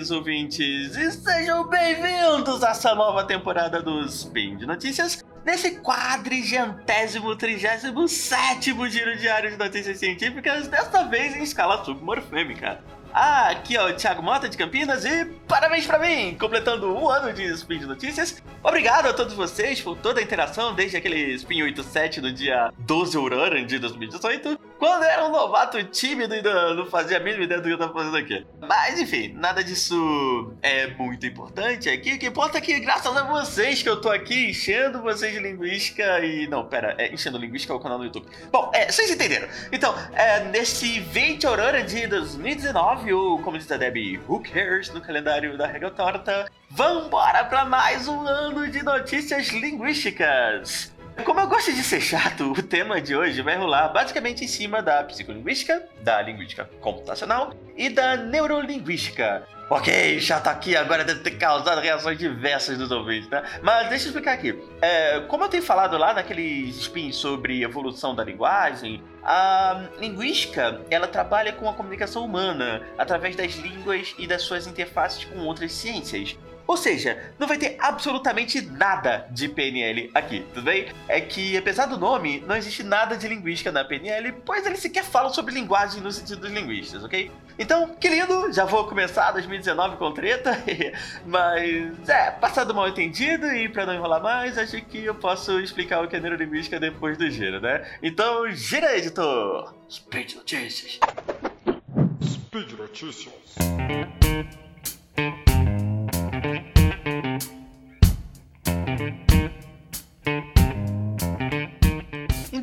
queridos ouvintes, e sejam bem-vindos a essa nova temporada do Spin de Notícias, nesse quadrigentésimo, trigésimo sétimo giro diário de notícias científicas, desta vez em escala submorfêmica. Ah, aqui é o Thiago Mota de Campinas e parabéns pra mim, completando um ano de Spin de Notícias. Obrigado a todos vocês por toda a interação desde aquele Spin 87 no dia 12 Aurora de 2018 quando era um novato tímido e não, fazia a mínima ideia do que eu tava fazendo aqui. Mas enfim, nada disso é muito importante aqui. O que importa é que, graças a vocês, que eu tô aqui enchendo vocês de linguística e. Não, pera, é enchendo linguística é o canal do YouTube. Bom, é, vocês entenderam. Então, é, nesse 20 Aurora de 2019, ou como diz a Debbie, Who Cares no calendário da Regra Torta, vambora pra mais um ano de notícias linguísticas. Como eu gosto de ser chato, o tema de hoje vai rolar basicamente em cima da psicolinguística, da linguística computacional e da neurolinguística. Ok, chato aqui, agora deve ter causado reações diversas dos ouvintes, né? Mas deixa eu explicar aqui. É, como eu tenho falado lá naquele spin sobre evolução da linguagem, a linguística ela trabalha com a comunicação humana através das línguas e das suas interfaces com outras ciências. Ou seja, não vai ter absolutamente nada de PNL aqui, tudo bem? É que, apesar do nome, não existe nada de linguística na PNL, pois eles sequer falam sobre linguagem no sentido dos linguistas, ok? Então, que lindo, já vou começar 2019 com treta, mas é, passado mal entendido e para não enrolar mais, acho que eu posso explicar o que é neurolinguística depois do giro, né? Então, gira editor! Speed Notícias! Speed Notícias!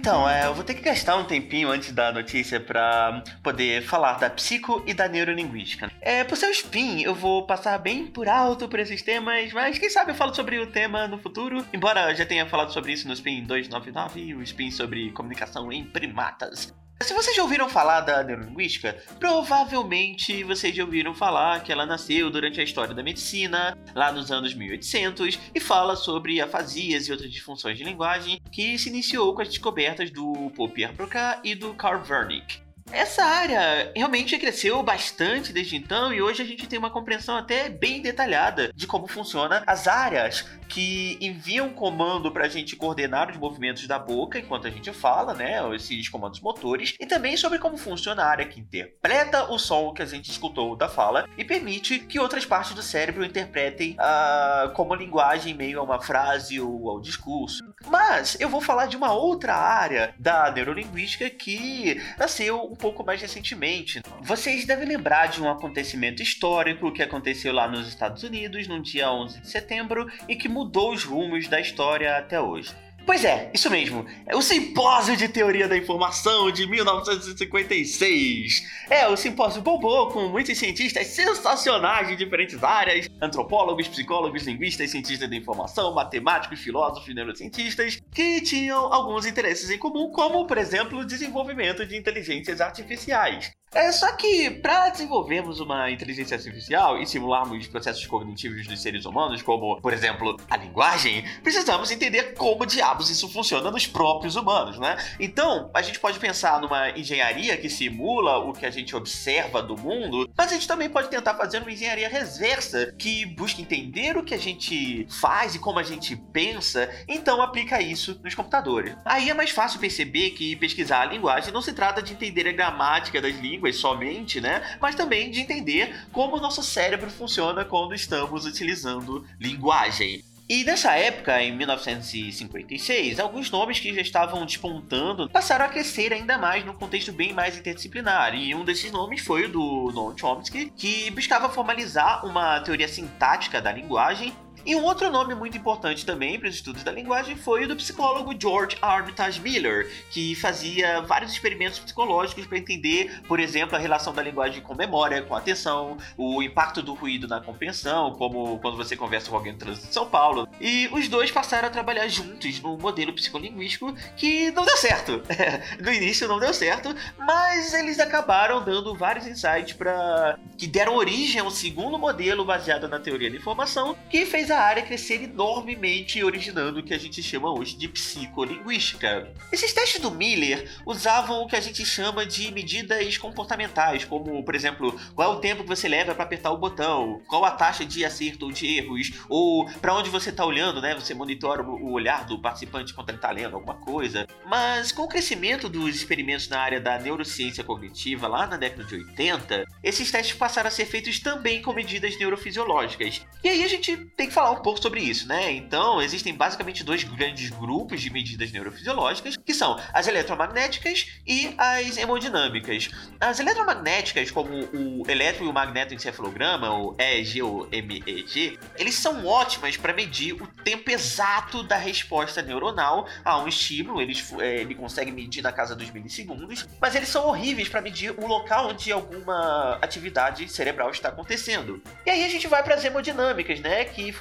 Então, é, eu vou ter que gastar um tempinho antes da notícia para poder falar da psico e da neurolinguística. É, por ser o spin, eu vou passar bem por alto por esses temas, mas quem sabe eu falo sobre o tema no futuro, embora eu já tenha falado sobre isso no spin 299, o spin sobre comunicação em primatas. Se vocês já ouviram falar da neurolinguística, provavelmente vocês já ouviram falar que ela nasceu durante a história da medicina, lá nos anos 1800, e fala sobre afasias e outras disfunções de linguagem, que se iniciou com as descobertas do Paul Pierre Broca e do Carl Wernicke. Essa área realmente cresceu bastante desde então e hoje a gente tem uma compreensão até bem detalhada de como funciona as áreas que enviam comando para a gente coordenar os movimentos da boca enquanto a gente fala, né? Esses comandos motores, e também sobre como funciona a área que interpreta o som que a gente escutou da fala e permite que outras partes do cérebro interpretem uh, como linguagem meio a uma frase ou ao discurso. Mas eu vou falar de uma outra área da neurolinguística que nasceu pouco mais recentemente. Vocês devem lembrar de um acontecimento histórico que aconteceu lá nos Estados Unidos no dia 11 de setembro e que mudou os rumos da história até hoje. Pois é, isso mesmo. É o Simpósio de Teoria da Informação de 1956. É, o simpósio bombou com muitos cientistas sensacionais de diferentes áreas: antropólogos, psicólogos, linguistas, cientistas da informação, matemáticos, filósofos, neurocientistas, que tinham alguns interesses em comum, como, por exemplo, o desenvolvimento de inteligências artificiais. É só que para desenvolvermos uma inteligência artificial e simularmos processos cognitivos dos seres humanos, como, por exemplo, a linguagem, precisamos entender como diabos isso funciona nos próprios humanos, né? Então, a gente pode pensar numa engenharia que simula o que a gente observa do mundo, mas a gente também pode tentar fazer uma engenharia reversa que busca entender o que a gente faz e como a gente pensa, então aplica isso nos computadores. Aí é mais fácil perceber que pesquisar a linguagem não se trata de entender a gramática das línguas somente, né? Mas também de entender como o nosso cérebro funciona quando estamos utilizando linguagem. E nessa época, em 1956, alguns nomes que já estavam despontando passaram a crescer ainda mais num contexto bem mais interdisciplinar. E um desses nomes foi o do Noam Chomsky, que buscava formalizar uma teoria sintática da linguagem e um outro nome muito importante também para os estudos da linguagem foi o do psicólogo George Armitage Miller, que fazia vários experimentos psicológicos para entender, por exemplo, a relação da linguagem com memória, com atenção, o impacto do ruído na compreensão, como quando você conversa com alguém no trânsito de São Paulo. E os dois passaram a trabalhar juntos no modelo psicolinguístico que não deu certo. no início não deu certo, mas eles acabaram dando vários insights para que deram origem a um segundo modelo baseado na teoria da informação, que fez a área crescer enormemente, originando o que a gente chama hoje de psicolinguística. Esses testes do Miller usavam o que a gente chama de medidas comportamentais, como, por exemplo, qual é o tempo que você leva para apertar o botão, qual a taxa de acerto ou de erros, ou para onde você está olhando, né? Você monitora o olhar do participante quando ele está lendo alguma coisa. Mas com o crescimento dos experimentos na área da neurociência cognitiva lá na década de 80, esses testes passaram a ser feitos também com medidas neurofisiológicas. E aí a gente tem que falar um pouco sobre isso, né? Então, existem basicamente dois grandes grupos de medidas neurofisiológicas, que são as eletromagnéticas e as hemodinâmicas. As eletromagnéticas, como o eletro e o magnetoencefalograma, o EEG ou MEG, eles são ótimas para medir o tempo exato da resposta neuronal a um estímulo. Eles, é, ele consegue medir na casa dos milissegundos, mas eles são horríveis para medir o local onde alguma atividade cerebral está acontecendo. E aí a gente vai para as hemodinâmicas, né, que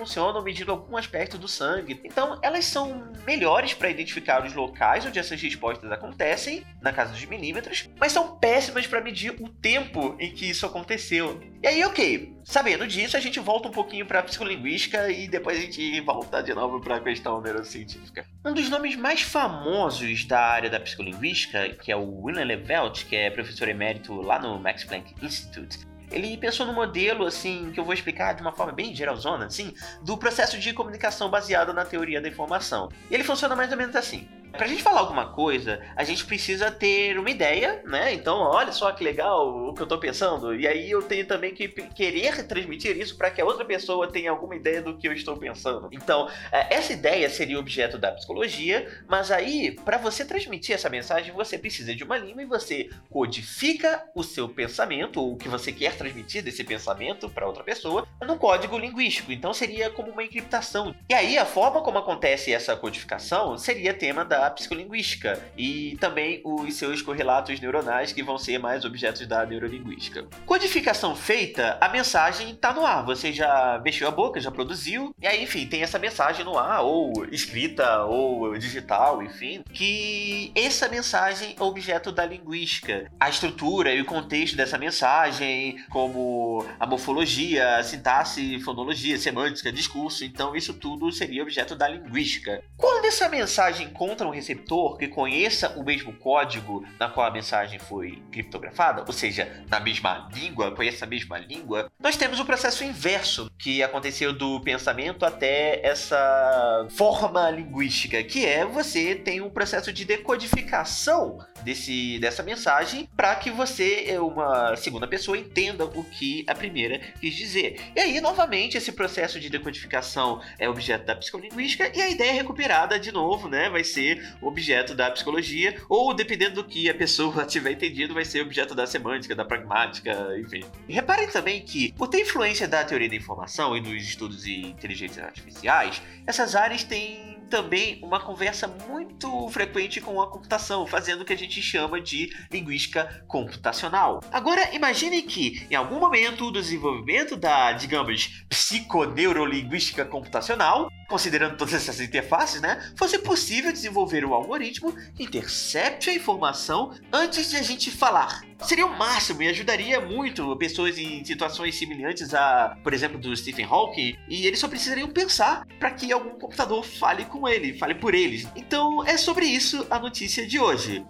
medindo algum aspecto do sangue. Então, elas são melhores para identificar os locais onde essas respostas acontecem, na casa dos milímetros, mas são péssimas para medir o tempo em que isso aconteceu. E aí, ok, sabendo disso, a gente volta um pouquinho para a psicolinguística e depois a gente volta de novo para a questão neurocientífica. Um dos nomes mais famosos da área da psicolinguística, que é o William Levelt, que é professor emérito lá no Max Planck Institute, ele pensou no modelo, assim, que eu vou explicar de uma forma bem geralzona, assim, do processo de comunicação baseado na teoria da informação. E ele funciona mais ou menos assim. Pra gente falar alguma coisa, a gente precisa ter uma ideia, né? Então, olha só que legal o que eu tô pensando. E aí eu tenho também que querer transmitir isso para que a outra pessoa tenha alguma ideia do que eu estou pensando. Então, é, essa ideia seria objeto da psicologia, mas aí, para você transmitir essa mensagem, você precisa de uma língua e você codifica o seu pensamento, ou o que você quer transmitir desse pensamento para outra pessoa, num código linguístico. Então, seria como uma encriptação. E aí, a forma como acontece essa codificação seria tema da da psicolinguística e também os seus correlatos neuronais que vão ser mais objetos da neurolinguística. Codificação feita, a mensagem está no ar. Você já mexeu a boca, já produziu, e aí, enfim, tem essa mensagem no ar, ou escrita, ou digital, enfim, que essa mensagem é objeto da linguística. A estrutura e o contexto dessa mensagem, como a morfologia, a sintaxe, fonologia, semântica, discurso, então isso tudo seria objeto da linguística. Quando essa mensagem encontra um receptor que conheça o mesmo código na qual a mensagem foi criptografada, ou seja, na mesma língua, conheça a mesma língua, nós temos o processo inverso que aconteceu do pensamento até essa forma linguística, que é você tem um processo de decodificação desse, dessa mensagem para que você, uma segunda pessoa, entenda o que a primeira quis dizer. E aí, novamente, esse processo de decodificação é objeto da psicolinguística e a ideia recuperada de novo, né, vai ser objeto da psicologia, ou dependendo do que a pessoa tiver entendido, vai ser objeto da semântica, da pragmática, enfim. Reparem também que, por ter influência da teoria da informação e dos estudos de inteligências artificiais, essas áreas têm também uma conversa muito frequente com a computação, fazendo o que a gente chama de linguística computacional. Agora, imagine que, em algum momento do desenvolvimento da, digamos, psiconeurolinguística computacional, considerando todas essas interfaces, né, fosse possível desenvolver um algoritmo que intercepte a informação antes de a gente falar. Seria o máximo e ajudaria muito pessoas em situações semelhantes a, por exemplo, do Stephen Hawking, e eles só precisariam pensar para que algum computador fale com ele, fale por eles. Então é sobre isso a notícia de hoje.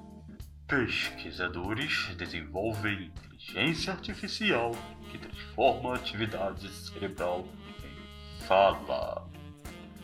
Pesquisadores desenvolvem inteligência artificial que transforma a atividade cerebral em fala.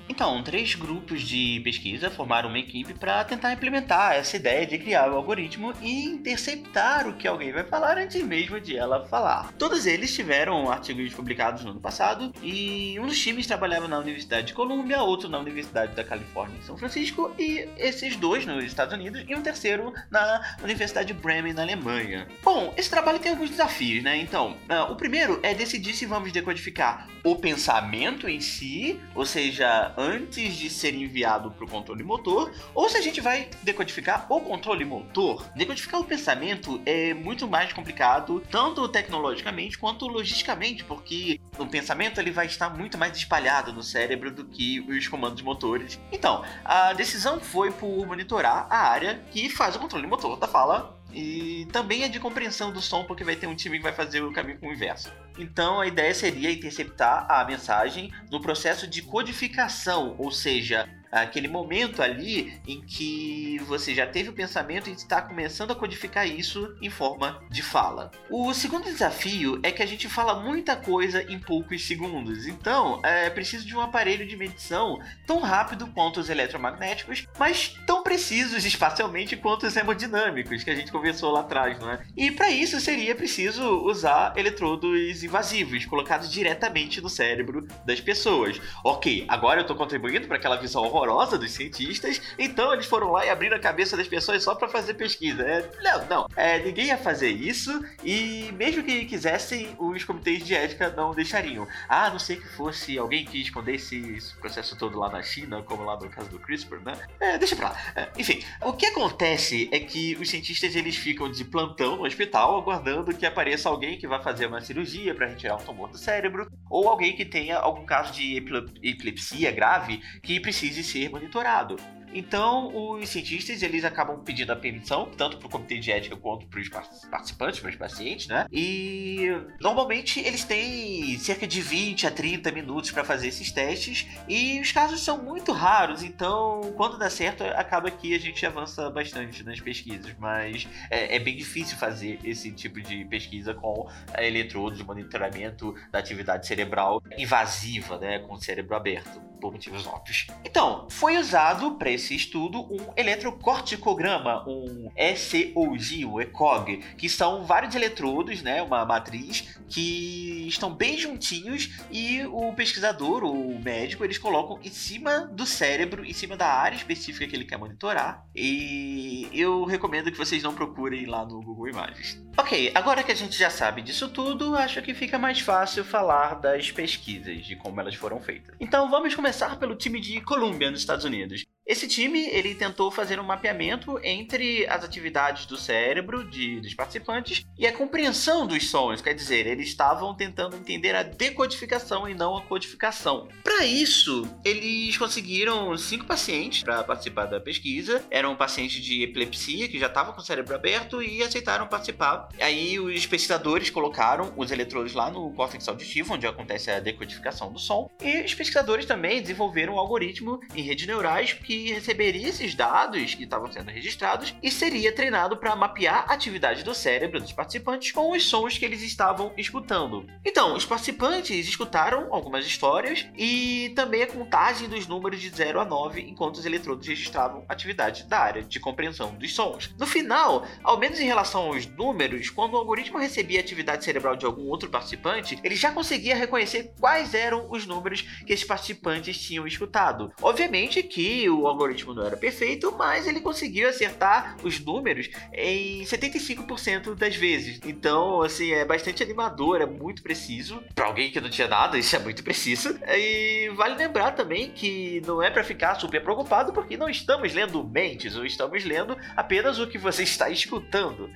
Então, três grupos de pesquisa formaram uma equipe para tentar implementar essa ideia de criar o algoritmo e interceptar o que alguém vai falar antes mesmo de ela falar. Todos eles tiveram artigos publicados no ano passado e um dos times trabalhava na Universidade de Colômbia, outro na Universidade da Califórnia em São Francisco e esses dois nos Estados Unidos e um terceiro na Universidade de Bremen na Alemanha. Bom, esse trabalho tem alguns desafios, né? Então, uh, o primeiro é decidir se vamos decodificar o pensamento em si, ou seja, antes de ser enviado para o controle motor, ou se a gente vai decodificar o controle motor. Decodificar o pensamento é muito mais complicado, tanto tecnologicamente quanto logisticamente, porque o pensamento ele vai estar muito mais espalhado no cérebro do que os comandos motores. Então, a decisão foi por monitorar a área que faz o controle motor da fala e também é de compreensão do som, porque vai ter um time que vai fazer o caminho com o inverso. Então a ideia seria interceptar a mensagem no processo de codificação, ou seja, aquele momento ali em que você já teve o pensamento e está começando a codificar isso em forma de fala. O segundo desafio é que a gente fala muita coisa em poucos segundos, então é preciso de um aparelho de medição tão rápido quanto os eletromagnéticos, mas tão precisos espacialmente quanto os hemodinâmicos que a gente conversou lá atrás, não é? E para isso seria preciso usar eletrodos invasivos colocados diretamente no cérebro das pessoas. Ok, agora eu estou contribuindo para aquela visão horrorosa horrorosa dos cientistas, então eles foram lá e abriram a cabeça das pessoas só para fazer pesquisa. É, não, não. É, ninguém ia fazer isso e mesmo que quisessem, os comitês de ética não deixariam. Ah, não sei que fosse alguém que escondesse esse processo todo lá na China, como lá no caso do CRISPR, né? É, deixa pra lá. É, enfim, o que acontece é que os cientistas eles ficam de plantão no hospital aguardando que apareça alguém que vai fazer uma cirurgia para retirar um tumor do cérebro ou alguém que tenha algum caso de epilepsia grave que precise ser monitorado. Então, os cientistas eles acabam pedindo a permissão, tanto para o comitê de ética quanto para os participantes, para os pacientes, né? E normalmente eles têm cerca de 20 a 30 minutos para fazer esses testes, e os casos são muito raros, então quando dá certo, acaba que a gente avança bastante nas pesquisas, mas é, é bem difícil fazer esse tipo de pesquisa com eletrodos de monitoramento da atividade cerebral invasiva, né? Com o cérebro aberto por motivos óbvios. Então, foi usado para esse estudo um eletrocorticograma, um ECOG, ECOG, que são vários eletrodos, né, uma matriz, que estão bem juntinhos e o pesquisador, o médico, eles colocam em cima do cérebro, em cima da área específica que ele quer monitorar. E eu recomendo que vocês não procurem lá no Google Imagens. Ok, agora que a gente já sabe disso tudo, acho que fica mais fácil falar das pesquisas, de como elas foram feitas. Então vamos começar começar pelo time de Columbia, nos Estados Unidos. Esse time ele tentou fazer um mapeamento entre as atividades do cérebro de, dos participantes e a compreensão dos sons, quer dizer, eles estavam tentando entender a decodificação e não a codificação. Para isso, eles conseguiram cinco pacientes para participar da pesquisa. Eram pacientes de epilepsia que já estavam com o cérebro aberto e aceitaram participar. Aí os pesquisadores colocaram os eletrodos lá no córtex auditivo, onde acontece a decodificação do som, e os pesquisadores também desenvolveram um algoritmo em redes neurais que que receberia esses dados que estavam sendo registrados e seria treinado para mapear a atividade do cérebro dos participantes com os sons que eles estavam escutando. Então, os participantes escutaram algumas histórias e também a contagem dos números de 0 a 9 enquanto os eletrodos registravam atividade da área de compreensão dos sons. No final, ao menos em relação aos números, quando o algoritmo recebia a atividade cerebral de algum outro participante, ele já conseguia reconhecer quais eram os números que esses participantes tinham escutado. Obviamente que o o algoritmo não era perfeito, mas ele conseguiu acertar os números em 75% das vezes. Então, assim, é bastante animador, é muito preciso. Para alguém que não tinha nada, isso é muito preciso. E vale lembrar também que não é para ficar super preocupado, porque não estamos lendo mentes, ou estamos lendo apenas o que você está escutando.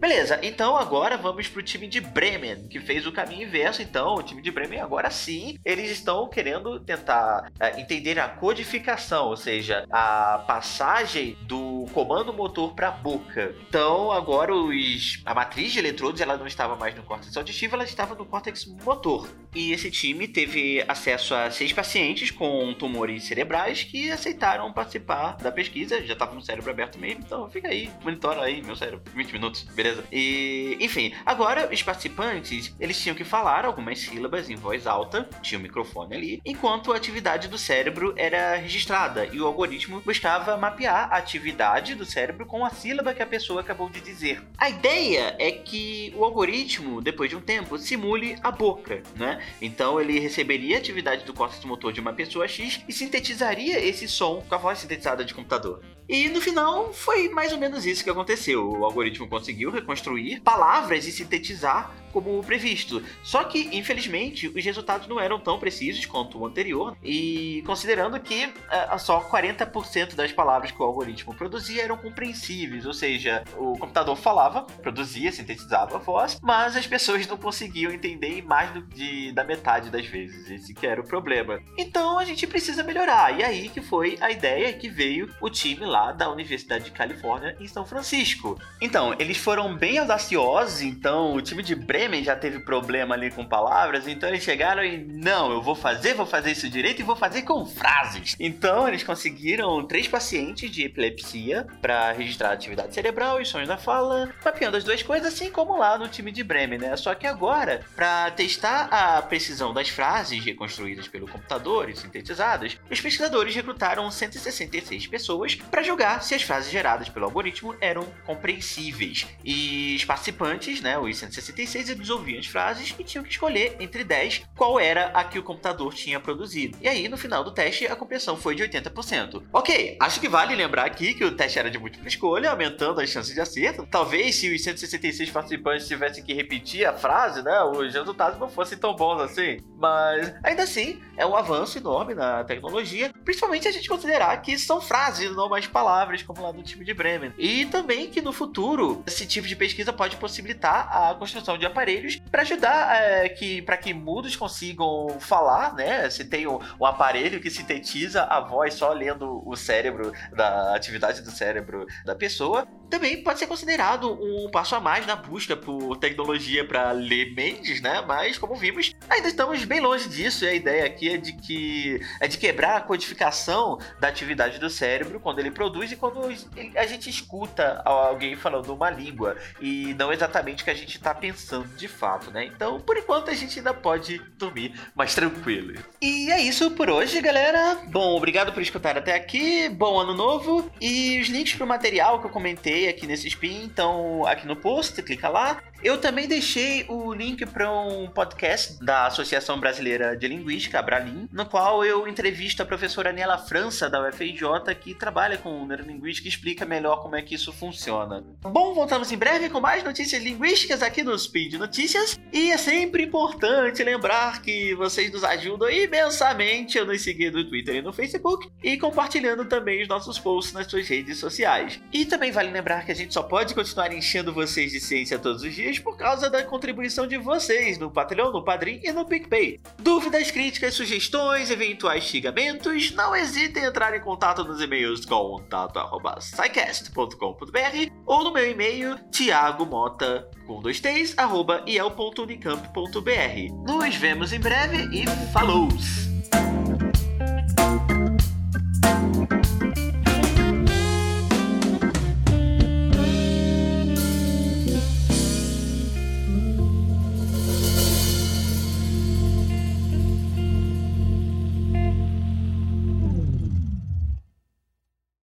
Beleza, então agora vamos pro time de Bremen, que fez o caminho inverso. Então, o time de Bremen agora sim, eles estão querendo tentar é, entender a codificação, ou seja, a passagem do comando motor para a boca. Então, agora os, a matriz de eletrodos ela não estava mais no córtex auditivo, ela estava no córtex motor. E esse time teve acesso a seis pacientes com tumores cerebrais que aceitaram participar da pesquisa. Já estava no cérebro aberto mesmo, então fica aí, monitora aí meu cérebro, 20 minutos, beleza? Beleza? E, enfim, agora os participantes, eles tinham que falar algumas sílabas em voz alta, tinha um microfone ali, enquanto a atividade do cérebro era registrada e o algoritmo buscava mapear a atividade do cérebro com a sílaba que a pessoa acabou de dizer. A ideia é que o algoritmo, depois de um tempo, simule a boca, né? Então ele receberia a atividade do córtex motor de uma pessoa X e sintetizaria esse som com a voz sintetizada de computador. E no final foi mais ou menos isso que aconteceu. O algoritmo conseguiu reconstruir palavras e sintetizar como previsto. Só que, infelizmente, os resultados não eram tão precisos quanto o anterior, e considerando que uh, só 40% das palavras que o algoritmo produzia eram compreensíveis, ou seja, o computador falava, produzia, sintetizava a voz, mas as pessoas não conseguiam entender mais do, de, da metade das vezes. Esse que era o problema. Então a gente precisa melhorar. E aí que foi a ideia que veio o time lá da Universidade de Califórnia em São Francisco. Então, eles foram bem audaciosos, então o time de Bre Bremen já teve problema ali com palavras, então eles chegaram e não, eu vou fazer, vou fazer isso direito e vou fazer com frases. Então eles conseguiram três pacientes de epilepsia para registrar atividade cerebral e sons da fala, mapeando as duas coisas, assim como lá no time de Bremen, né? Só que agora, para testar a precisão das frases reconstruídas pelo computador e sintetizadas, os pesquisadores recrutaram 166 pessoas para julgar se as frases geradas pelo algoritmo eram compreensíveis. E os participantes, né, os 166 ouviam as frases e tinham que escolher entre 10 qual era a que o computador tinha produzido. E aí, no final do teste, a compreensão foi de 80%. Ok, acho que vale lembrar aqui que o teste era de múltipla escolha, aumentando as chances de acerto. Talvez se os 166 participantes tivessem que repetir a frase, né, os resultados não fossem tão bons assim. Mas, ainda assim, é um avanço enorme na tecnologia, principalmente a gente considerar que são frases, não mais palavras, como lá no time de Bremen. E também que no futuro, esse tipo de pesquisa pode possibilitar a construção de aparelhos aparelhos para ajudar é, que para que mudos consigam falar, né? Se tem um, um, aparelho que sintetiza a voz só lendo o cérebro da atividade do cérebro da pessoa, também pode ser considerado um passo a mais na busca por tecnologia para ler mentes, né? Mas como vimos, ainda estamos bem longe disso. E a ideia aqui é de que é de quebrar a codificação da atividade do cérebro quando ele produz e quando a gente escuta alguém falando uma língua e não exatamente o que a gente está pensando de fato, né? Então, por enquanto a gente ainda pode dormir mais tranquilo. E é isso por hoje, galera. Bom, obrigado por escutar até aqui. Bom ano novo e os links para o material que eu comentei aqui nesse spin, então aqui no post, clica lá. Eu também deixei o link para um podcast da Associação Brasileira de Linguística, a Bralim, no qual eu entrevisto a professora Aniela França, da UFRJ, que trabalha com neurolinguística e explica melhor como é que isso funciona. Bom, voltamos em breve com mais notícias linguísticas aqui no Speed notícias. E é sempre importante lembrar que vocês nos ajudam imensamente a nos seguir no Twitter e no Facebook e compartilhando também os nossos posts nas suas redes sociais. E também vale lembrar que a gente só pode continuar enchendo vocês de ciência todos os dias por causa da contribuição de vocês no Patreon, no Padrim e no PicPay. Dúvidas, críticas, sugestões, eventuais xingamentos, não hesitem em entrar em contato nos e-mails contato.sicast.com.br ou no meu e-mail tiagomota.com 123@iel.unicamp.br. Nos vemos em breve e falou!